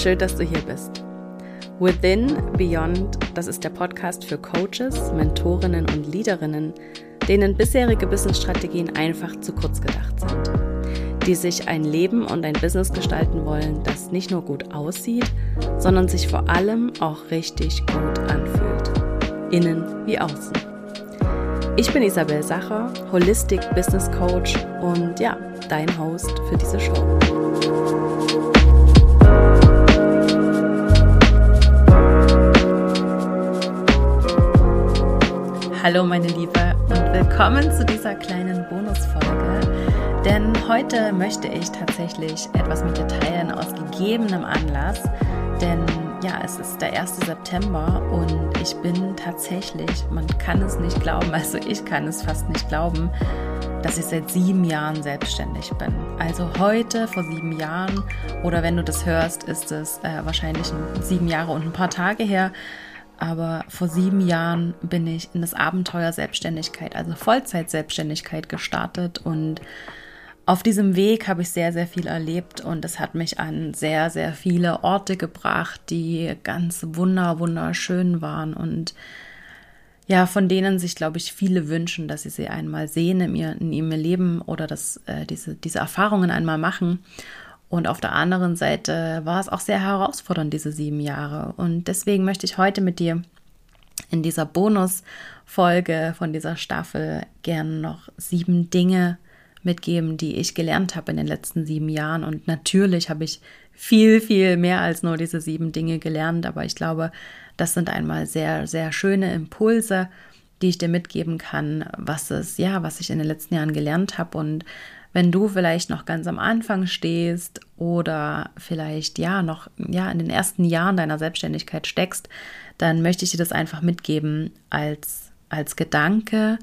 schön, dass du hier bist. Within Beyond, das ist der Podcast für Coaches, Mentorinnen und Leaderinnen, denen bisherige Businessstrategien einfach zu kurz gedacht sind. Die sich ein Leben und ein Business gestalten wollen, das nicht nur gut aussieht, sondern sich vor allem auch richtig gut anfühlt. Innen wie außen. Ich bin Isabel Sacher, Holistic Business Coach und ja, dein Host für diese Show. Hallo meine Liebe und willkommen zu dieser kleinen Bonusfolge. Denn heute möchte ich tatsächlich etwas mit dir teilen aus gegebenem Anlass. Denn ja, es ist der 1. September und ich bin tatsächlich, man kann es nicht glauben, also ich kann es fast nicht glauben, dass ich seit sieben Jahren selbstständig bin. Also heute vor sieben Jahren oder wenn du das hörst, ist es äh, wahrscheinlich sieben Jahre und ein paar Tage her. Aber vor sieben Jahren bin ich in das Abenteuer Selbstständigkeit, also Vollzeit-Selbstständigkeit gestartet. Und auf diesem Weg habe ich sehr, sehr viel erlebt. Und es hat mich an sehr, sehr viele Orte gebracht, die ganz wunder, wunderschön waren. Und ja, von denen sich, glaube ich, viele wünschen, dass sie sie einmal sehen in ihrem Leben oder dass äh, diese, diese Erfahrungen einmal machen. Und auf der anderen Seite war es auch sehr herausfordernd, diese sieben Jahre. Und deswegen möchte ich heute mit dir in dieser Bonusfolge von dieser Staffel gern noch sieben Dinge mitgeben, die ich gelernt habe in den letzten sieben Jahren. Und natürlich habe ich viel, viel mehr als nur diese sieben Dinge gelernt. Aber ich glaube, das sind einmal sehr, sehr schöne Impulse, die ich dir mitgeben kann, was es, ja, was ich in den letzten Jahren gelernt habe. Und wenn du vielleicht noch ganz am Anfang stehst oder vielleicht ja noch ja in den ersten Jahren deiner Selbstständigkeit steckst, dann möchte ich dir das einfach mitgeben als als Gedanke,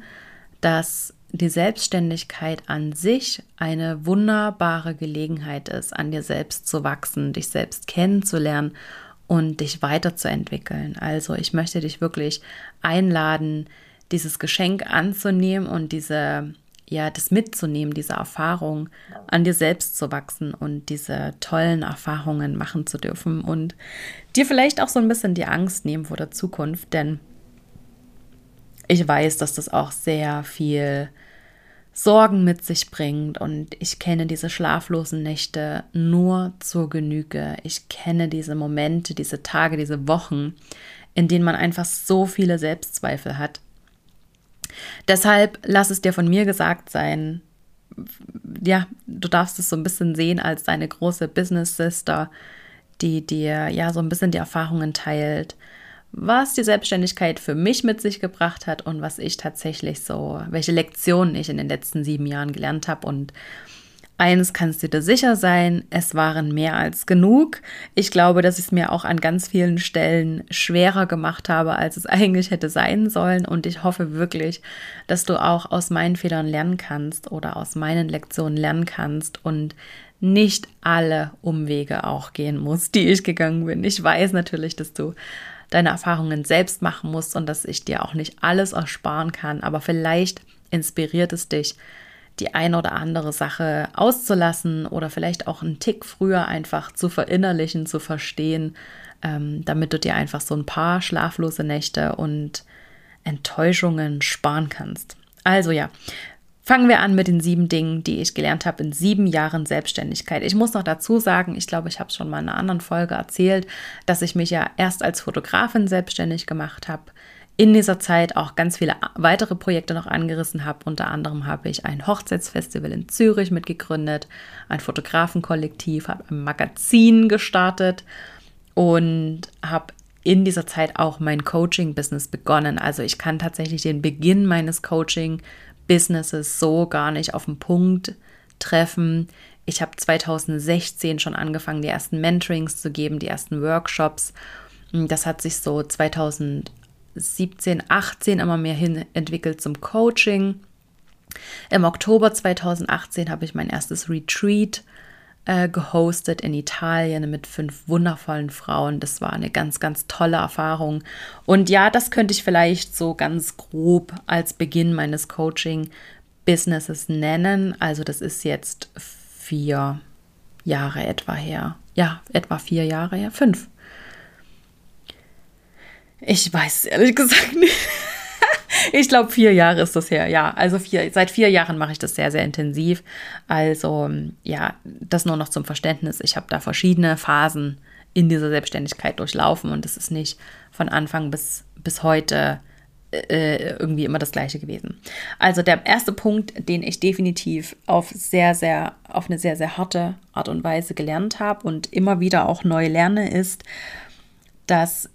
dass die Selbstständigkeit an sich eine wunderbare Gelegenheit ist, an dir selbst zu wachsen, dich selbst kennenzulernen und dich weiterzuentwickeln. Also ich möchte dich wirklich einladen, dieses Geschenk anzunehmen und diese ja, das mitzunehmen, diese Erfahrung, an dir selbst zu wachsen und diese tollen Erfahrungen machen zu dürfen und dir vielleicht auch so ein bisschen die Angst nehmen vor der Zukunft, denn ich weiß, dass das auch sehr viel Sorgen mit sich bringt und ich kenne diese schlaflosen Nächte nur zur Genüge. Ich kenne diese Momente, diese Tage, diese Wochen, in denen man einfach so viele Selbstzweifel hat. Deshalb lass es dir von mir gesagt sein, ja, du darfst es so ein bisschen sehen als deine große Business Sister, die dir ja so ein bisschen die Erfahrungen teilt, was die Selbstständigkeit für mich mit sich gebracht hat und was ich tatsächlich so, welche Lektionen ich in den letzten sieben Jahren gelernt habe. Und eines kannst du dir sicher sein, es waren mehr als genug. Ich glaube, dass ich es mir auch an ganz vielen Stellen schwerer gemacht habe, als es eigentlich hätte sein sollen. Und ich hoffe wirklich, dass du auch aus meinen Fehlern lernen kannst oder aus meinen Lektionen lernen kannst und nicht alle Umwege auch gehen musst, die ich gegangen bin. Ich weiß natürlich, dass du deine Erfahrungen selbst machen musst und dass ich dir auch nicht alles ersparen kann, aber vielleicht inspiriert es dich, die eine oder andere Sache auszulassen oder vielleicht auch einen Tick früher einfach zu verinnerlichen, zu verstehen, ähm, damit du dir einfach so ein paar schlaflose Nächte und Enttäuschungen sparen kannst. Also ja, Fangen wir an mit den sieben Dingen, die ich gelernt habe in sieben Jahren Selbstständigkeit. Ich muss noch dazu sagen, ich glaube, ich habe es schon mal in einer anderen Folge erzählt, dass ich mich ja erst als Fotografin selbstständig gemacht habe. In dieser Zeit auch ganz viele weitere Projekte noch angerissen habe. Unter anderem habe ich ein Hochzeitsfestival in Zürich mitgegründet, ein Fotografenkollektiv, habe ein Magazin gestartet und habe in dieser Zeit auch mein Coaching-Business begonnen. Also ich kann tatsächlich den Beginn meines Coaching Businesses so gar nicht auf den Punkt treffen. Ich habe 2016 schon angefangen, die ersten Mentorings zu geben, die ersten Workshops. Das hat sich so 2017, 18 immer mehr hin entwickelt zum Coaching. Im Oktober 2018 habe ich mein erstes Retreat äh, gehostet in Italien mit fünf wundervollen Frauen. Das war eine ganz, ganz tolle Erfahrung. Und ja, das könnte ich vielleicht so ganz grob als Beginn meines Coaching-Businesses nennen. Also das ist jetzt vier Jahre etwa her. Ja, etwa vier Jahre her. Fünf. Ich weiß ehrlich gesagt nicht. ich glaube, vier Jahre ist das her. Ja, also vier, seit vier Jahren mache ich das sehr, sehr intensiv. Also, ja, das nur noch zum Verständnis. Ich habe da verschiedene Phasen in dieser Selbstständigkeit durchlaufen und es ist nicht von Anfang bis, bis heute äh, irgendwie immer das gleiche gewesen. Also der erste Punkt, den ich definitiv auf sehr, sehr, auf eine sehr, sehr harte Art und Weise gelernt habe und immer wieder auch neu lerne, ist, dass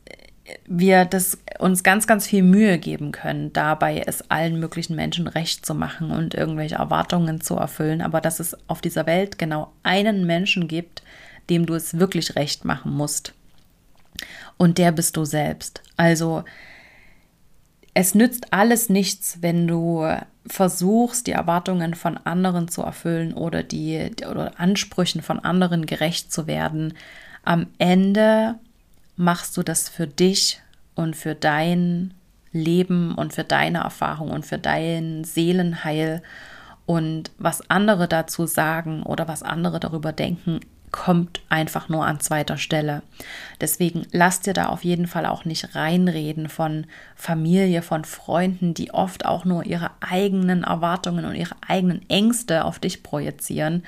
wir das uns ganz, ganz viel Mühe geben können, dabei es allen möglichen Menschen recht zu machen und irgendwelche Erwartungen zu erfüllen, aber dass es auf dieser Welt genau einen Menschen gibt, dem du es wirklich recht machen musst. Und der bist du selbst. Also es nützt alles nichts, wenn du versuchst, die Erwartungen von anderen zu erfüllen oder die oder Ansprüchen von anderen gerecht zu werden. Am Ende machst du das für dich und für dein Leben und für deine Erfahrung und für dein Seelenheil. Und was andere dazu sagen oder was andere darüber denken, kommt einfach nur an zweiter Stelle. Deswegen lass dir da auf jeden Fall auch nicht reinreden von Familie, von Freunden, die oft auch nur ihre eigenen Erwartungen und ihre eigenen Ängste auf dich projizieren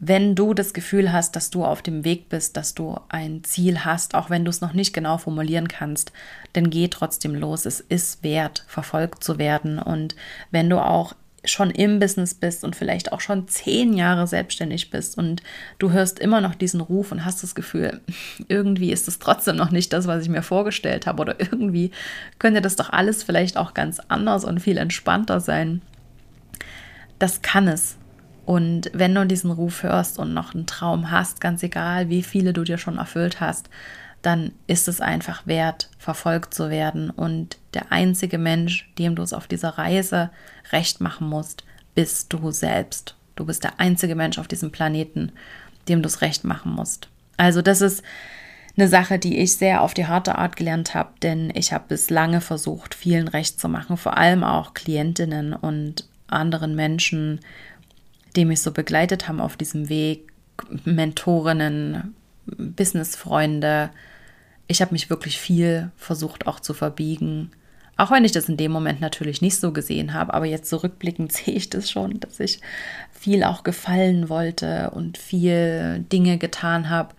wenn du das Gefühl hast, dass du auf dem Weg bist, dass du ein Ziel hast, auch wenn du es noch nicht genau formulieren kannst, dann geh trotzdem los. Es ist wert, verfolgt zu werden. Und wenn du auch schon im Business bist und vielleicht auch schon zehn Jahre selbstständig bist und du hörst immer noch diesen Ruf und hast das Gefühl, irgendwie ist es trotzdem noch nicht das, was ich mir vorgestellt habe oder irgendwie könnte das doch alles vielleicht auch ganz anders und viel entspannter sein. Das kann es. Und wenn du diesen Ruf hörst und noch einen Traum hast, ganz egal, wie viele du dir schon erfüllt hast, dann ist es einfach wert, verfolgt zu werden. Und der einzige Mensch, dem du es auf dieser Reise recht machen musst, bist du selbst. Du bist der einzige Mensch auf diesem Planeten, dem du es recht machen musst. Also das ist eine Sache, die ich sehr auf die harte Art gelernt habe, denn ich habe bis lange versucht, vielen recht zu machen, vor allem auch Klientinnen und anderen Menschen, die mich so begleitet haben auf diesem Weg, Mentorinnen, Businessfreunde. Ich habe mich wirklich viel versucht auch zu verbiegen. Auch wenn ich das in dem Moment natürlich nicht so gesehen habe, aber jetzt zurückblickend sehe ich das schon, dass ich viel auch gefallen wollte und viel Dinge getan habe,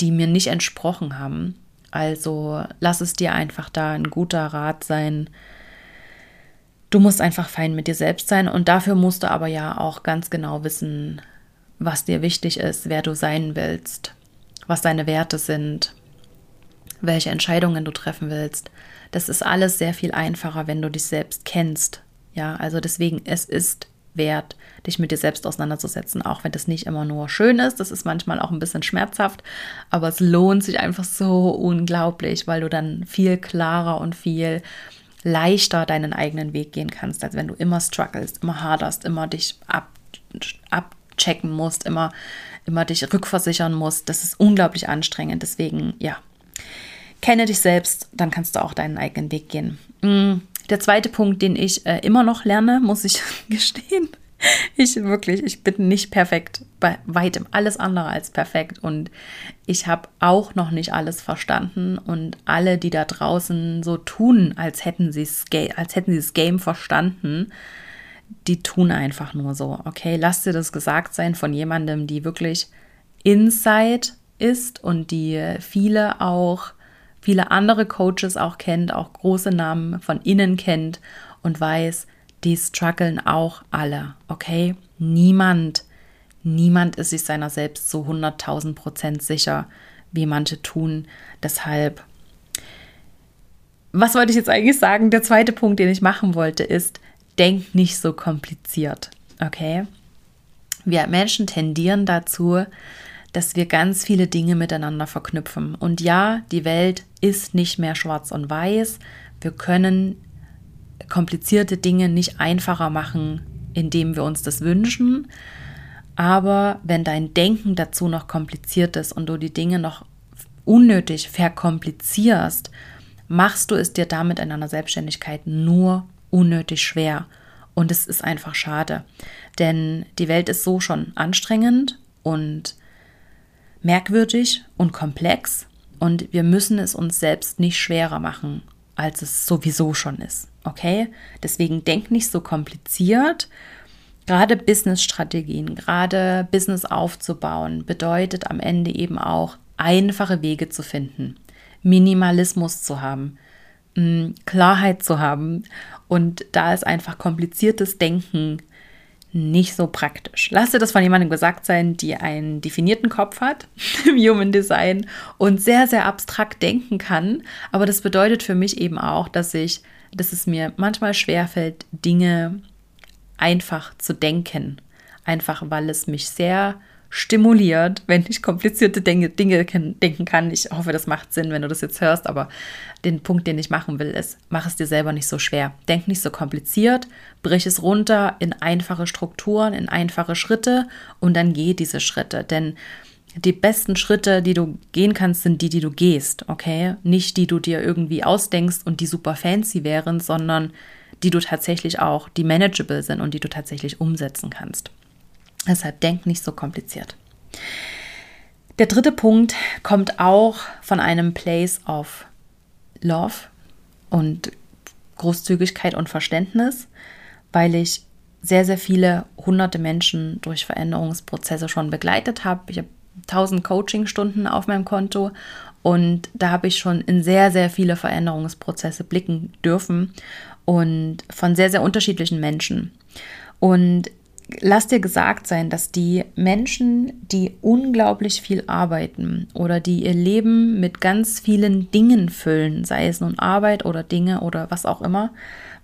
die mir nicht entsprochen haben. Also lass es dir einfach da ein guter Rat sein, Du musst einfach fein mit dir selbst sein und dafür musst du aber ja auch ganz genau wissen, was dir wichtig ist, wer du sein willst, was deine Werte sind, welche Entscheidungen du treffen willst. Das ist alles sehr viel einfacher, wenn du dich selbst kennst. Ja, also deswegen, es ist wert, dich mit dir selbst auseinanderzusetzen, auch wenn das nicht immer nur schön ist. Das ist manchmal auch ein bisschen schmerzhaft, aber es lohnt sich einfach so unglaublich, weil du dann viel klarer und viel leichter deinen eigenen Weg gehen kannst, als wenn du immer strugglest, immer haderst, immer dich ab, abchecken musst, immer, immer dich rückversichern musst. Das ist unglaublich anstrengend. Deswegen, ja, kenne dich selbst, dann kannst du auch deinen eigenen Weg gehen. Mm, der zweite Punkt, den ich äh, immer noch lerne, muss ich gestehen, ich wirklich, ich bin nicht perfekt, bei weitem alles andere als perfekt. Und ich habe auch noch nicht alles verstanden. Und alle, die da draußen so tun, als hätten sie als hätten sie das Game verstanden, die tun einfach nur so. Okay, lass dir das gesagt sein von jemandem, die wirklich Inside ist und die viele auch viele andere Coaches auch kennt, auch große Namen von innen kennt und weiß, die strugglen auch alle, okay? Niemand, niemand ist sich seiner selbst so 100.000 Prozent sicher, wie manche tun. Deshalb, was wollte ich jetzt eigentlich sagen? Der zweite Punkt, den ich machen wollte, ist, denk nicht so kompliziert, okay? Wir Menschen tendieren dazu, dass wir ganz viele Dinge miteinander verknüpfen. Und ja, die Welt ist nicht mehr schwarz und weiß. Wir können komplizierte Dinge nicht einfacher machen, indem wir uns das wünschen. Aber wenn dein Denken dazu noch kompliziert ist und du die Dinge noch unnötig verkomplizierst, machst du es dir damit in einer Selbstständigkeit nur unnötig schwer. Und es ist einfach schade. Denn die Welt ist so schon anstrengend und merkwürdig und komplex und wir müssen es uns selbst nicht schwerer machen, als es sowieso schon ist. Okay? Deswegen denk nicht so kompliziert. Gerade Business-Strategien, gerade Business aufzubauen, bedeutet am Ende eben auch, einfache Wege zu finden, Minimalismus zu haben, mm, Klarheit zu haben. Und da ist einfach kompliziertes Denken nicht so praktisch. Lass dir das von jemandem gesagt sein, die einen definierten Kopf hat im Human Design und sehr, sehr abstrakt denken kann. Aber das bedeutet für mich eben auch, dass ich, dass es mir manchmal schwerfällt, Dinge einfach zu denken. Einfach weil es mich sehr stimuliert, wenn ich komplizierte Dinge, Dinge denken kann. Ich hoffe, das macht Sinn, wenn du das jetzt hörst, aber den Punkt, den ich machen will, ist, mach es dir selber nicht so schwer. Denk nicht so kompliziert, brich es runter in einfache Strukturen, in einfache Schritte und dann geh diese Schritte. Denn die besten Schritte, die du gehen kannst, sind die, die du gehst, okay? Nicht die du dir irgendwie ausdenkst und die super fancy wären, sondern die du tatsächlich auch, die manageable sind und die du tatsächlich umsetzen kannst. Deshalb denk nicht so kompliziert. Der dritte Punkt kommt auch von einem Place of Love und Großzügigkeit und Verständnis, weil ich sehr, sehr viele hunderte Menschen durch Veränderungsprozesse schon begleitet habe. Ich habe 1000 Coaching-Stunden auf meinem Konto und da habe ich schon in sehr, sehr viele Veränderungsprozesse blicken dürfen und von sehr, sehr unterschiedlichen Menschen. Und lass dir gesagt sein, dass die Menschen, die unglaublich viel arbeiten oder die ihr Leben mit ganz vielen Dingen füllen, sei es nun Arbeit oder Dinge oder was auch immer,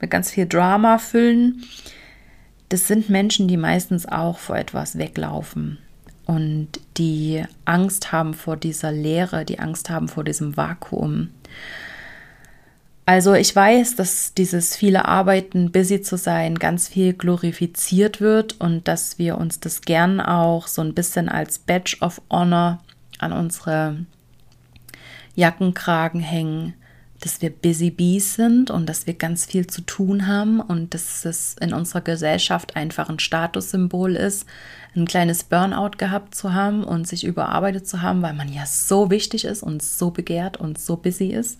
mit ganz viel Drama füllen, das sind Menschen, die meistens auch vor etwas weglaufen und die Angst haben vor dieser Leere, die Angst haben vor diesem Vakuum. Also ich weiß, dass dieses viele Arbeiten, busy zu sein, ganz viel glorifiziert wird und dass wir uns das gern auch so ein bisschen als Badge of Honor an unsere Jackenkragen hängen, dass wir busy bees sind und dass wir ganz viel zu tun haben und dass es in unserer Gesellschaft einfach ein Statussymbol ist, ein kleines Burnout gehabt zu haben und sich überarbeitet zu haben, weil man ja so wichtig ist und so begehrt und so busy ist.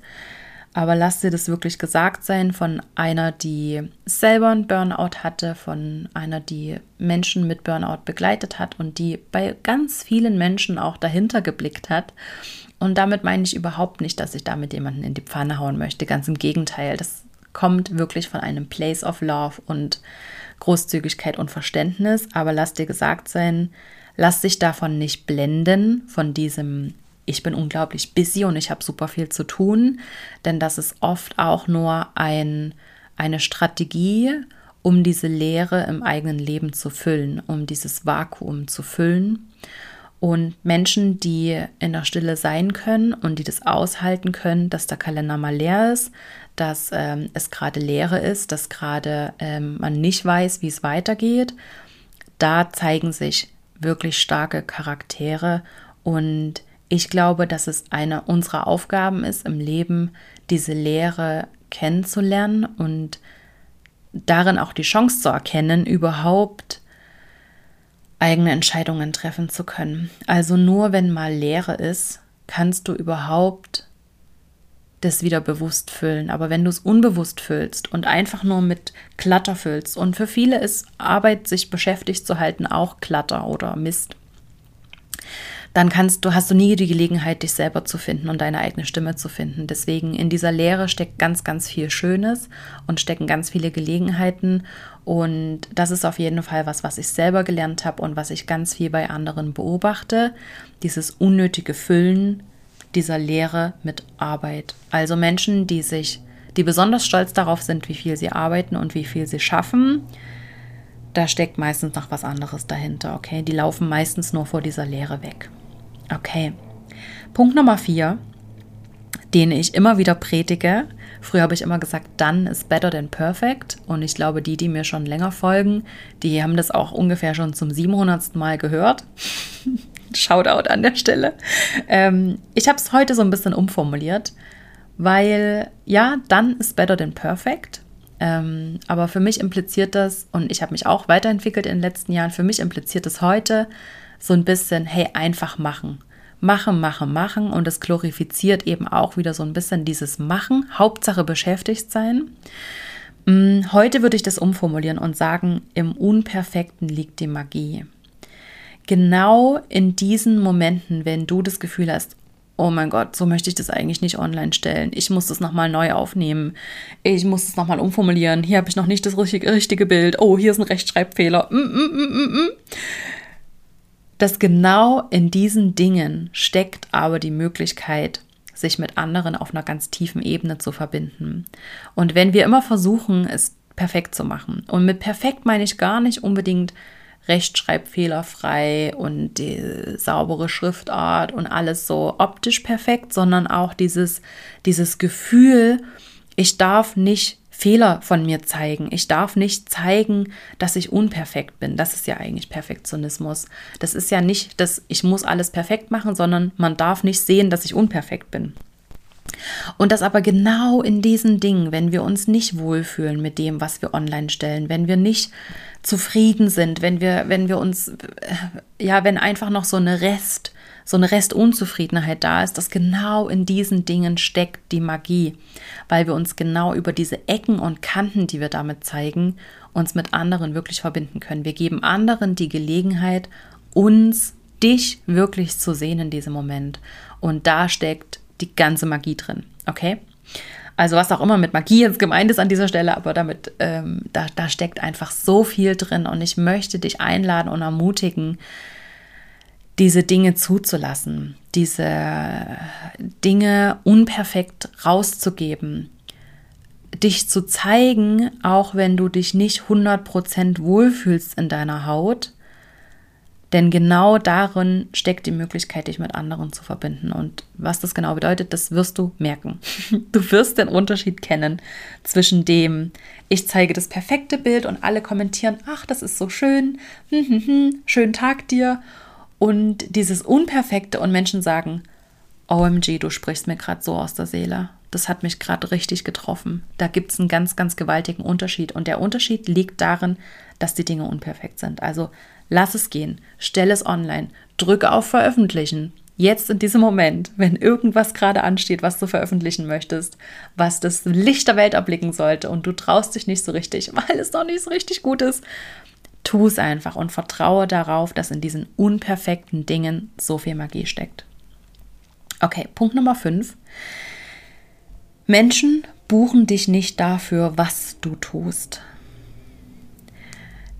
Aber lass dir das wirklich gesagt sein von einer, die selber einen Burnout hatte, von einer, die Menschen mit Burnout begleitet hat und die bei ganz vielen Menschen auch dahinter geblickt hat. Und damit meine ich überhaupt nicht, dass ich damit jemanden in die Pfanne hauen möchte. Ganz im Gegenteil, das kommt wirklich von einem Place of Love und Großzügigkeit und Verständnis. Aber lass dir gesagt sein, lass dich davon nicht blenden, von diesem ich bin unglaublich busy und ich habe super viel zu tun, denn das ist oft auch nur ein, eine Strategie, um diese Leere im eigenen Leben zu füllen, um dieses Vakuum zu füllen. Und Menschen, die in der Stille sein können und die das aushalten können, dass der Kalender mal leer ist, dass ähm, es gerade leere ist, dass gerade ähm, man nicht weiß, wie es weitergeht, da zeigen sich wirklich starke Charaktere. Und ich glaube, dass es eine unserer Aufgaben ist im Leben, diese Lehre kennenzulernen und darin auch die Chance zu erkennen, überhaupt eigene Entscheidungen treffen zu können. Also nur wenn mal Lehre ist, kannst du überhaupt das wieder bewusst füllen. Aber wenn du es unbewusst füllst und einfach nur mit Klatter füllst, und für viele ist Arbeit, sich beschäftigt zu halten, auch Klatter oder Mist, dann kannst du, hast du nie die Gelegenheit, dich selber zu finden und deine eigene Stimme zu finden. Deswegen in dieser Lehre steckt ganz, ganz viel Schönes und stecken ganz viele Gelegenheiten. Und das ist auf jeden Fall was, was ich selber gelernt habe und was ich ganz viel bei anderen beobachte. Dieses unnötige Füllen dieser Lehre mit Arbeit. Also Menschen, die sich, die besonders stolz darauf sind, wie viel sie arbeiten und wie viel sie schaffen da steckt meistens noch was anderes dahinter, okay? Die laufen meistens nur vor dieser Leere weg. Okay. Punkt Nummer vier, den ich immer wieder predige. Früher habe ich immer gesagt, done is better than perfect. Und ich glaube, die, die mir schon länger folgen, die haben das auch ungefähr schon zum 700. Mal gehört. Shoutout an der Stelle. Ähm, ich habe es heute so ein bisschen umformuliert, weil ja, done is better than perfect. Ähm, aber für mich impliziert das, und ich habe mich auch weiterentwickelt in den letzten Jahren, für mich impliziert es heute, so ein bisschen, hey, einfach machen. Machen, machen, machen. Und es glorifiziert eben auch wieder so ein bisschen dieses Machen. Hauptsache beschäftigt sein. Mm, heute würde ich das umformulieren und sagen, im Unperfekten liegt die Magie. Genau in diesen Momenten, wenn du das Gefühl hast, oh mein Gott, so möchte ich das eigentlich nicht online stellen. Ich muss das nochmal neu aufnehmen. Ich muss es nochmal umformulieren. Hier habe ich noch nicht das richtige Bild. Oh, hier ist ein Rechtschreibfehler. Mm, mm, mm, dass genau in diesen Dingen steckt aber die Möglichkeit, sich mit anderen auf einer ganz tiefen Ebene zu verbinden. Und wenn wir immer versuchen, es perfekt zu machen, und mit perfekt meine ich gar nicht unbedingt rechtschreibfehlerfrei und die saubere Schriftart und alles so optisch perfekt, sondern auch dieses, dieses Gefühl, ich darf nicht Fehler von mir zeigen. Ich darf nicht zeigen, dass ich unperfekt bin. Das ist ja eigentlich Perfektionismus. Das ist ja nicht, dass ich muss alles perfekt machen, sondern man darf nicht sehen, dass ich unperfekt bin. Und das aber genau in diesen Dingen, wenn wir uns nicht wohlfühlen mit dem, was wir online stellen, wenn wir nicht zufrieden sind, wenn wir, wenn wir uns, ja, wenn einfach noch so eine Rest, so eine Restunzufriedenheit da ist, dass genau in diesen Dingen steckt die Magie, weil wir uns genau über diese Ecken und Kanten, die wir damit zeigen, uns mit anderen wirklich verbinden können. Wir geben anderen die Gelegenheit, uns, dich wirklich zu sehen in diesem Moment. Und da steckt die ganze Magie drin. Okay? Also was auch immer mit Magie jetzt gemeint ist an dieser Stelle, aber damit, ähm, da, da steckt einfach so viel drin und ich möchte dich einladen und ermutigen, diese Dinge zuzulassen, diese Dinge unperfekt rauszugeben, dich zu zeigen, auch wenn du dich nicht 100% wohlfühlst in deiner Haut, denn genau darin steckt die Möglichkeit, dich mit anderen zu verbinden. Und was das genau bedeutet, das wirst du merken. Du wirst den Unterschied kennen zwischen dem, ich zeige das perfekte Bild und alle kommentieren, ach, das ist so schön, schönen Tag dir. Und dieses Unperfekte und Menschen sagen, OMG, du sprichst mir gerade so aus der Seele. Das hat mich gerade richtig getroffen. Da gibt es einen ganz, ganz gewaltigen Unterschied. Und der Unterschied liegt darin, dass die Dinge unperfekt sind. Also Lass es gehen, stell es online, drücke auf Veröffentlichen. Jetzt in diesem Moment, wenn irgendwas gerade ansteht, was du veröffentlichen möchtest, was das Licht der Welt erblicken sollte und du traust dich nicht so richtig, weil es noch nicht so richtig gut ist, tu es einfach und vertraue darauf, dass in diesen unperfekten Dingen so viel Magie steckt. Okay, Punkt Nummer 5. Menschen buchen dich nicht dafür, was du tust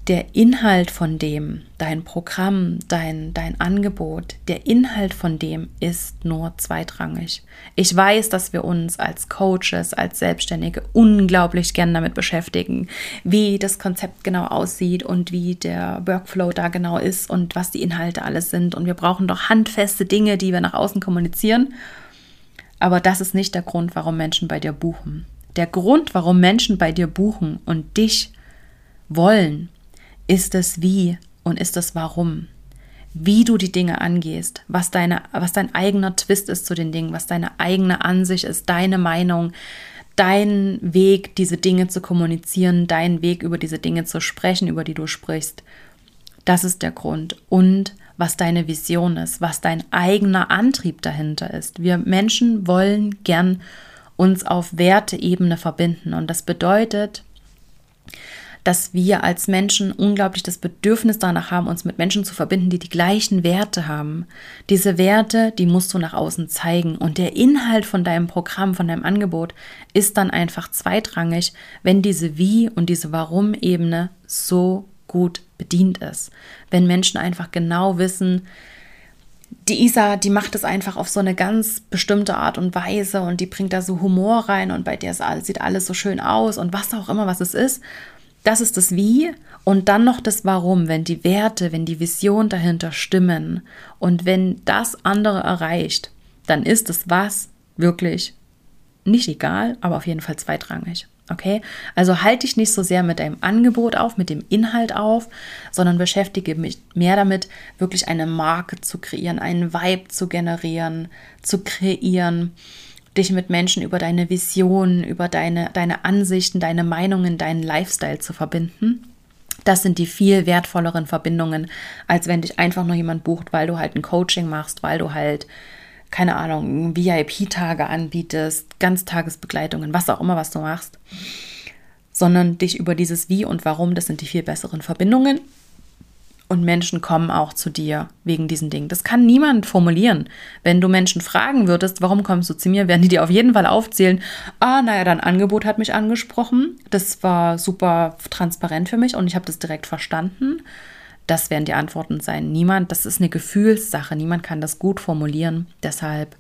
der Inhalt von dem, dein Programm, dein, dein Angebot, der Inhalt von dem ist nur zweitrangig. Ich weiß, dass wir uns als Coaches, als Selbstständige unglaublich gern damit beschäftigen, wie das Konzept genau aussieht und wie der Workflow da genau ist und was die Inhalte alles sind. Und wir brauchen doch handfeste Dinge, die wir nach außen kommunizieren. Aber das ist nicht der Grund, warum Menschen bei dir buchen. Der Grund, warum Menschen bei dir buchen und dich wollen, ist das Wie und ist das Warum. Wie du die Dinge angehst, was, deine, was dein eigener Twist ist zu den Dingen, was deine eigene Ansicht ist, deine Meinung, dein Weg, diese Dinge zu kommunizieren, dein Weg, über diese Dinge zu sprechen, über die du sprichst. Das ist der Grund. Und was deine Vision ist, was dein eigener Antrieb dahinter ist. Wir Menschen wollen gern uns auf Werteebene verbinden. Und das bedeutet, dass wir als Menschen unglaublich das Bedürfnis danach haben, uns mit Menschen zu verbinden, die die gleichen Werte haben. Diese Werte, die musst du nach außen zeigen. Und der Inhalt von deinem Programm, von deinem Angebot ist dann einfach zweitrangig, wenn diese Wie- und diese Warum-Ebene so gut bedient ist. Wenn Menschen einfach genau wissen, die Isa, die macht es einfach auf so eine ganz bestimmte Art und Weise und die bringt da so Humor rein und bei der sieht alles so schön aus und was auch immer, was es ist. Das ist das Wie und dann noch das Warum, wenn die Werte, wenn die Vision dahinter stimmen und wenn das andere erreicht, dann ist das Was wirklich nicht egal, aber auf jeden Fall zweitrangig. Okay? Also halte dich nicht so sehr mit deinem Angebot auf, mit dem Inhalt auf, sondern beschäftige mich mehr damit, wirklich eine Marke zu kreieren, einen Vibe zu generieren, zu kreieren dich mit Menschen über deine Vision, über deine, deine Ansichten, deine Meinungen, deinen Lifestyle zu verbinden. Das sind die viel wertvolleren Verbindungen, als wenn dich einfach nur jemand bucht, weil du halt ein Coaching machst, weil du halt, keine Ahnung, VIP-Tage anbietest, Ganztagesbegleitungen, was auch immer, was du machst. Sondern dich über dieses Wie und Warum, das sind die viel besseren Verbindungen und Menschen kommen auch zu dir wegen diesen Dingen. Das kann niemand formulieren. Wenn du Menschen fragen würdest, warum kommst du zu mir, werden die dir auf jeden Fall aufzählen, ah, naja, dein Angebot hat mich angesprochen. Das war super transparent für mich und ich habe das direkt verstanden. Das werden die Antworten sein. Niemand, das ist eine Gefühlssache. Niemand kann das gut formulieren. Deshalb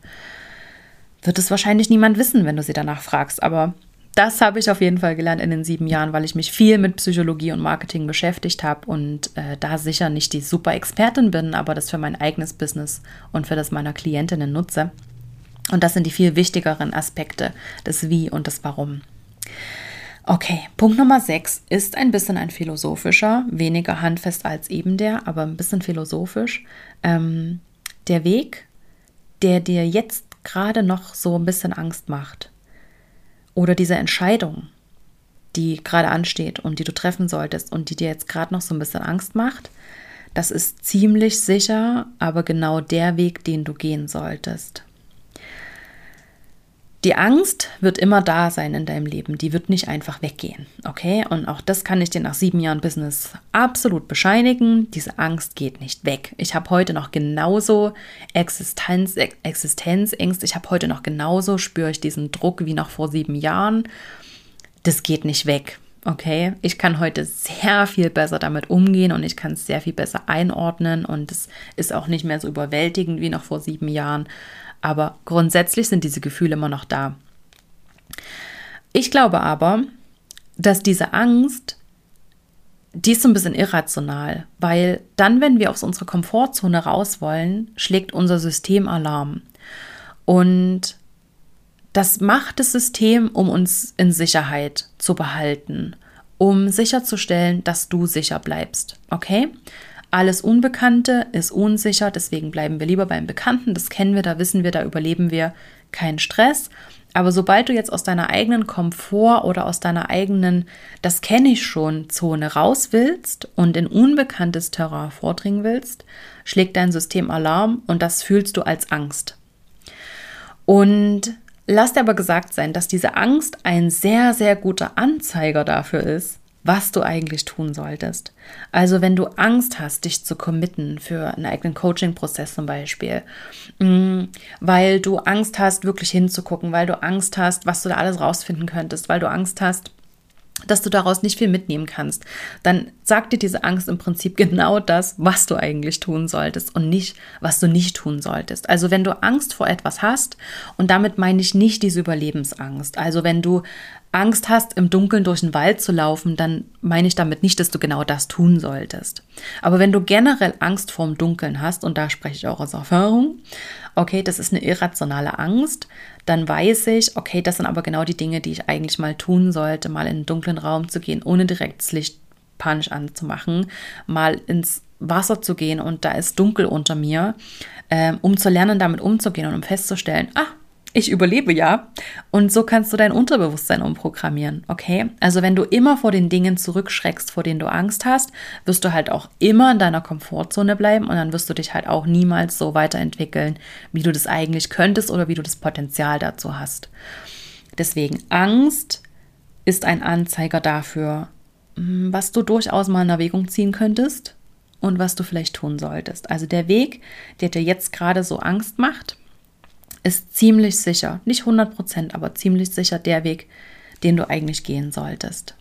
wird es wahrscheinlich niemand wissen, wenn du sie danach fragst. Aber das habe ich auf jeden Fall gelernt in den sieben Jahren, weil ich mich viel mit Psychologie und Marketing beschäftigt habe und äh, da sicher nicht die super Expertin bin, aber das für mein eigenes Business und für das meiner Klientinnen nutze. Und das sind die viel wichtigeren Aspekte des Wie und des Warum. Okay, Punkt Nummer 6 ist ein bisschen ein philosophischer, weniger handfest als eben der, aber ein bisschen philosophisch. Ähm, der Weg, der dir jetzt gerade noch so ein bisschen Angst macht, oder diese Entscheidung, die gerade ansteht und die du treffen solltest und die dir jetzt gerade noch so ein bisschen Angst macht, das ist ziemlich sicher, aber genau der Weg, den du gehen solltest. Die Angst wird immer da sein in deinem Leben, die wird nicht einfach weggehen, okay? Und auch das kann ich dir nach sieben Jahren Business absolut bescheinigen. Diese Angst geht nicht weg. Ich habe heute noch genauso Existenz, Existenzängste. Ich habe heute noch genauso, spüre ich diesen Druck wie noch vor sieben Jahren. Das geht nicht weg, okay? Ich kann heute sehr viel besser damit umgehen und ich kann es sehr viel besser einordnen und es ist auch nicht mehr so überwältigend wie noch vor sieben Jahren. Aber grundsätzlich sind diese Gefühle immer noch da. Ich glaube aber, dass diese Angst, die ist so ein bisschen irrational, weil dann, wenn wir aus unserer Komfortzone raus wollen, schlägt unser System Alarm. Und das macht das System, um uns in Sicherheit zu behalten, um sicherzustellen, dass du sicher bleibst. Okay? Alles Unbekannte ist unsicher, deswegen bleiben wir lieber beim Bekannten. Das kennen wir, da wissen wir, da überleben wir keinen Stress. Aber sobald du jetzt aus deiner eigenen Komfort oder aus deiner eigenen, das kenne ich schon, Zone raus willst und in unbekanntes Terrain vordringen willst, schlägt dein System Alarm und das fühlst du als Angst. Und lass dir aber gesagt sein, dass diese Angst ein sehr, sehr guter Anzeiger dafür ist, was du eigentlich tun solltest. Also wenn du Angst hast, dich zu committen für einen eigenen Coaching-Prozess zum Beispiel, mm, weil du Angst hast, wirklich hinzugucken, weil du Angst hast, was du da alles rausfinden könntest, weil du Angst hast, dass du daraus nicht viel mitnehmen kannst, dann sagt dir diese Angst im Prinzip genau das, was du eigentlich tun solltest und nicht, was du nicht tun solltest. Also wenn du Angst vor etwas hast, und damit meine ich nicht diese Überlebensangst, also wenn du Angst hast, im Dunkeln durch den Wald zu laufen, dann meine ich damit nicht, dass du genau das tun solltest. Aber wenn du generell Angst vorm Dunkeln hast, und da spreche ich auch aus Erfahrung, okay, das ist eine irrationale Angst, dann weiß ich, okay, das sind aber genau die Dinge, die ich eigentlich mal tun sollte, mal in einen dunklen Raum zu gehen, ohne direkt das Licht panisch anzumachen, mal ins Wasser zu gehen und da ist dunkel unter mir, ähm, um zu lernen, damit umzugehen und um festzustellen, ah, ich überlebe ja. Und so kannst du dein Unterbewusstsein umprogrammieren, okay? Also wenn du immer vor den Dingen zurückschreckst, vor denen du Angst hast, wirst du halt auch immer in deiner Komfortzone bleiben und dann wirst du dich halt auch niemals so weiterentwickeln, wie du das eigentlich könntest oder wie du das Potenzial dazu hast. Deswegen Angst ist ein Anzeiger dafür, hm, was du durchaus mal in Erwägung ziehen könntest und was du vielleicht tun solltest. Also der Weg, der dir jetzt gerade so Angst macht, ist ziemlich sicher, nicht 100 Prozent, aber ziemlich sicher der Weg, den du eigentlich gehen solltest.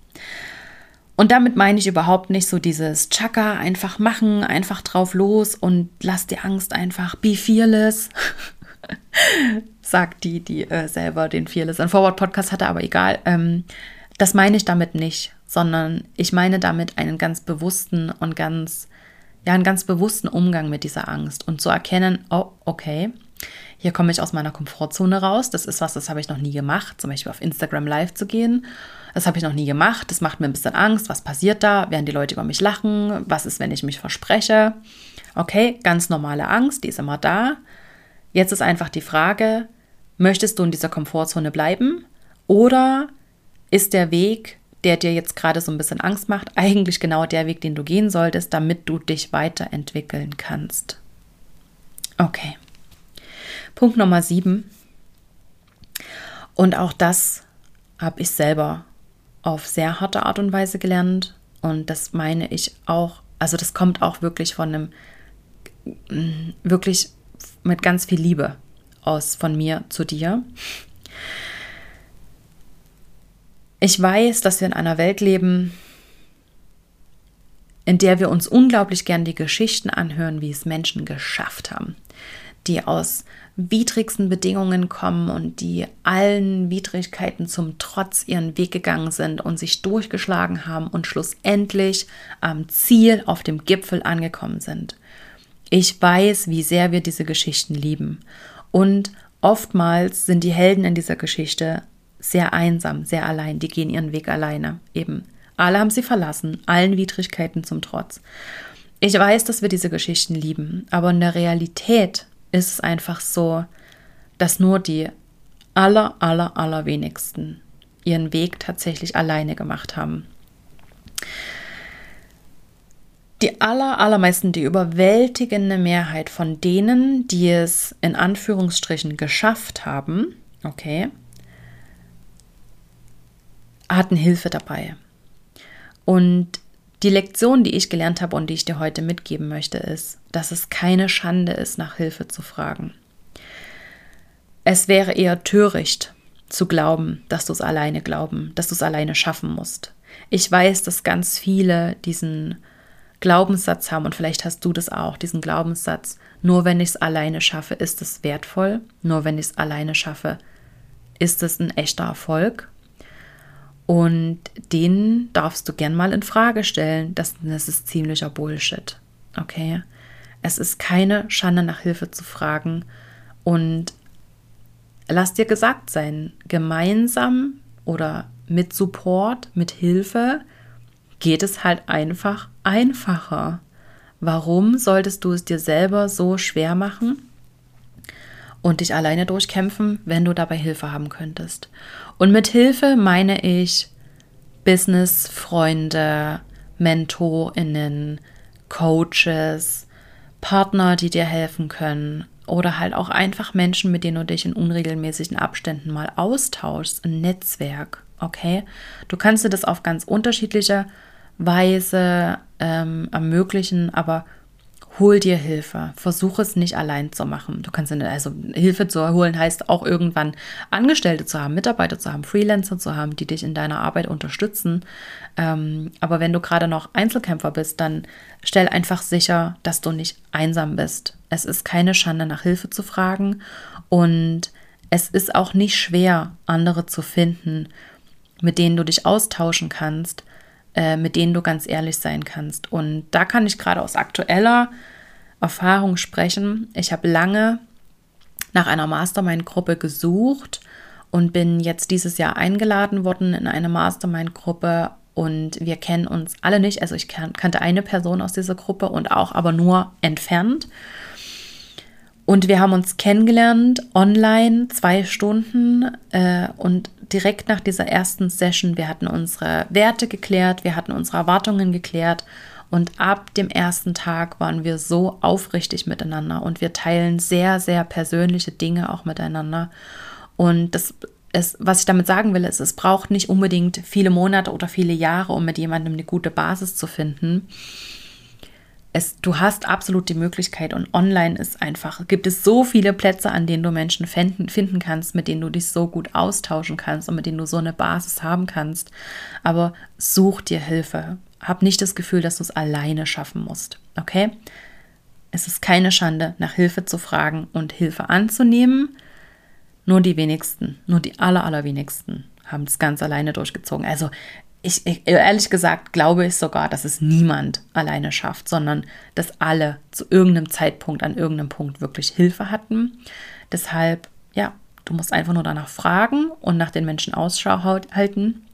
Und damit meine ich überhaupt nicht so dieses Chaka, einfach machen, einfach drauf los und lass die Angst einfach be fearless. Sagt die, die äh, selber den Fearless and Forward Podcast hatte, aber egal. Ähm, das meine ich damit nicht, sondern ich meine damit einen ganz bewussten und ganz, ja, einen ganz bewussten Umgang mit dieser Angst und zu erkennen, oh, okay, hier komme ich aus meiner Komfortzone raus. Das ist was, das habe ich noch nie gemacht, zum Beispiel auf Instagram live zu gehen. Das habe ich noch nie gemacht. Das macht mir ein bisschen Angst. Was passiert da? Werden die Leute über mich lachen? Was ist, wenn ich mich verspreche? Okay, ganz normale Angst, die ist immer da. Jetzt ist einfach die Frage, möchtest du in dieser Komfortzone bleiben oder ist der Weg, der dir jetzt gerade so ein bisschen Angst macht, eigentlich genau der Weg, den du gehen solltest, damit du dich weiterentwickeln kannst. Okay. Punkt Nummer sieben. Und auch das habe ich selber auf sehr harte Art und Weise gelernt. Und das meine ich auch, also das kommt auch wirklich von einem, mm, wirklich mit ganz viel Liebe aus von mir zu dir. Ich weiß, dass wir in einer Welt leben, in der wir uns unglaublich gern die Geschichten anhören, wie es Menschen geschafft haben, die aus widrigsten Bedingungen kommen und die allen Widrigkeiten zum Trotz ihren Weg gegangen sind und sich durchgeschlagen haben und schlussendlich am Ziel auf dem Gipfel angekommen sind. Ich weiß, wie sehr wir diese Geschichten lieben. Und oftmals sind die Helden in dieser Geschichte sehr einsam, sehr allein. Die gehen ihren Weg alleine. Eben. Alle haben sie verlassen, allen Widrigkeiten zum Trotz. Ich weiß, dass wir diese Geschichten lieben, aber in der Realität ist es einfach so, dass nur die aller, aller, allerwenigsten ihren Weg tatsächlich alleine gemacht haben. Die aller, allermeisten, die überwältigende Mehrheit von denen, die es in Anführungsstrichen geschafft haben, okay, hatten Hilfe dabei. Und die Lektion, die ich gelernt habe und die ich dir heute mitgeben möchte, ist, dass es keine Schande ist, nach Hilfe zu fragen. Es wäre eher töricht zu glauben, dass du es alleine glauben, dass du es alleine schaffen musst. Ich weiß, dass ganz viele diesen Glaubenssatz haben und vielleicht hast du das auch, diesen Glaubenssatz, nur wenn ich es alleine schaffe, ist es wertvoll, nur wenn ich es alleine schaffe, ist es ein echter Erfolg und den darfst du gern mal in Frage stellen. Das, das ist ziemlicher Bullshit. Okay? Es ist keine Schande, nach Hilfe zu fragen. Und lass dir gesagt sein, gemeinsam oder mit Support, mit Hilfe geht es halt einfach einfacher. Warum solltest du es dir selber so schwer machen? Und dich alleine durchkämpfen, wenn du dabei Hilfe haben könntest. Und mit Hilfe meine ich Business, Freunde, Mentorinnen, Coaches, Partner, die dir helfen können oder halt auch einfach Menschen, mit denen du dich in unregelmäßigen Abständen mal austauschst, ein Netzwerk, okay? Du kannst dir das auf ganz unterschiedliche Weise ähm, ermöglichen, aber hol dir Hilfe. Versuche es nicht allein zu machen. Du kannst also Hilfe zu holen heißt auch irgendwann Angestellte zu haben, Mitarbeiter zu haben, Freelancer zu haben, die dich in deiner Arbeit unterstützen. Ähm, aber wenn du gerade noch Einzelkämpfer bist, dann stell einfach sicher, dass du nicht einsam bist. Es ist keine Schande, nach Hilfe zu fragen und es ist auch nicht schwer, andere zu finden, mit denen du dich austauschen kannst äh, mit denen du ganz ehrlich sein kannst. Und da kann ich gerade aus aktueller Erfahrung sprechen. Ich habe lange nach einer Mastermind-Gruppe gesucht und bin jetzt dieses Jahr eingeladen worden in eine Mastermind-Gruppe und wir kennen uns alle nicht. Also ich kannte eine Person aus dieser Gruppe und auch aber nur entfernt. Und wir haben uns kennengelernt online zwei Stunden äh, und direkt nach dieser ersten Session, wir hatten unsere Werte geklärt, wir hatten unsere Erwartungen geklärt und ab dem ersten Tag waren wir so aufrichtig miteinander und wir teilen sehr, sehr persönliche Dinge auch miteinander. Und das ist, was ich damit sagen will, ist, es braucht nicht unbedingt viele Monate oder viele Jahre, um mit jemandem eine gute Basis zu finden es, du hast absolut die Möglichkeit und online ist einfach, gibt es so viele Plätze, an denen du Menschen finden, finden kannst, mit denen du dich so gut austauschen kannst und mit denen du so eine Basis haben kannst. Aber such dir Hilfe. Hab nicht das Gefühl, dass du es alleine schaffen musst. Okay? Es ist keine Schande, nach Hilfe zu fragen und Hilfe anzunehmen. Nur die wenigsten, nur die aller, allerwenigsten haben es ganz alleine durchgezogen. Also ich, ich, ehrlich gesagt glaube ich sogar, dass es niemand alleine schafft, sondern dass alle zu irgendeinem Zeitpunkt an irgendeinem Punkt wirklich Hilfe hatten. Deshalb, ja, du musst einfach nur danach fragen und nach den Menschen Ausschau halten.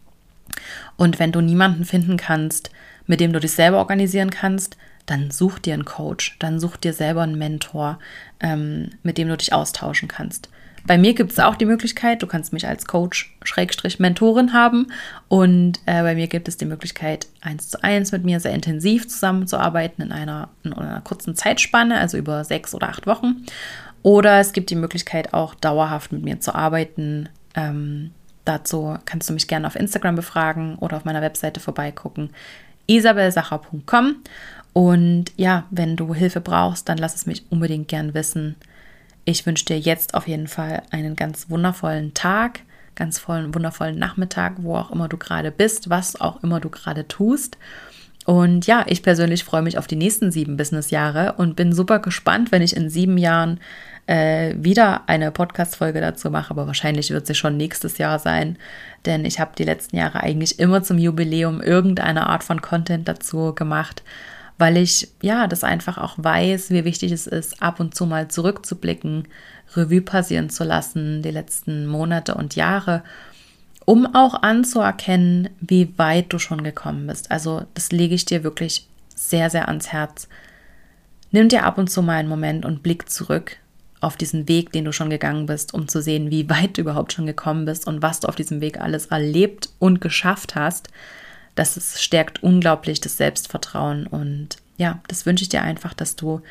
Und wenn du niemanden finden kannst, mit dem du dich selber organisieren kannst, dann such dir einen Coach, dann such dir selber einen Mentor, ähm, mit dem du dich austauschen kannst. Bei mir gibt es auch die Möglichkeit, du kannst mich als Coach Schrägstrich Mentorin haben und äh, bei mir gibt es die Möglichkeit, eins zu eins mit mir sehr intensiv zusammenzuarbeiten in einer, in einer kurzen Zeitspanne, also über sechs oder acht Wochen. Oder es gibt die Möglichkeit auch dauerhaft mit mir zu arbeiten. Ähm, dazu kannst du mich gerne auf Instagram befragen oder auf meiner Webseite vorbeigucken, isabelsacher.com. Und ja, wenn du Hilfe brauchst, dann lass es mich unbedingt gern wissen. Ich wünsche dir jetzt auf jeden Fall einen ganz wundervollen Tag, ganz vollen, wundervollen Nachmittag, wo auch immer du gerade bist, was auch immer du gerade tust. Und ja, ich persönlich freue mich auf die nächsten sieben Businessjahre und bin super gespannt, wenn ich in sieben Jahren äh, wieder eine Podcast-Folge dazu mache, aber wahrscheinlich wird sie schon nächstes Jahr sein, denn ich habe die letzten Jahre eigentlich immer zum Jubiläum irgendeine Art von Content dazu gemacht weil ich ja das einfach auch weiß, wie wichtig es ist, ab und zu mal zurückzublicken, Revue passieren zu lassen, die letzten Monate und Jahre, um auch anzuerkennen, wie weit du schon gekommen bist. Also das lege ich dir wirklich sehr, sehr ans Herz. Nimm dir ab und zu mal einen Moment und blick zurück auf diesen Weg, den du schon gegangen bist, um zu sehen, wie weit du überhaupt schon gekommen bist und was du auf diesem Weg alles erlebt und geschafft hast das ist, stärkt unglaublich das Selbstvertrauen. Und ja, das wünsche ich dir einfach, dass du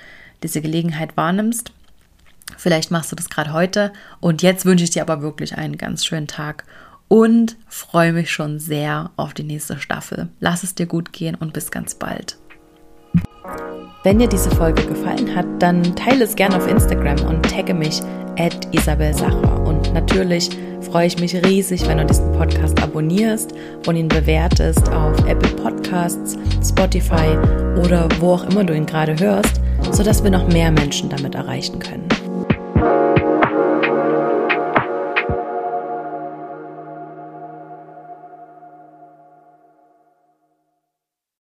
diese Gelegenheit wahrnimmst. Vielleicht machst du das gerade heute. Und jetzt wünsche ich dir aber wirklich einen ganz schönen Tag und freue mich schon sehr auf die nächste Staffel. Lass es dir gut gehen und bis ganz bald. Wenn dir diese Folge gefallen hat, dann teile es gerne auf Instagram und tagge mich at Isabel Sacher. Natürlich freue ich mich riesig, wenn du diesen Podcast abonnierst und ihn bewertest auf Apple Podcasts, Spotify oder wo auch immer du ihn gerade hörst, sodass wir noch mehr Menschen damit erreichen können.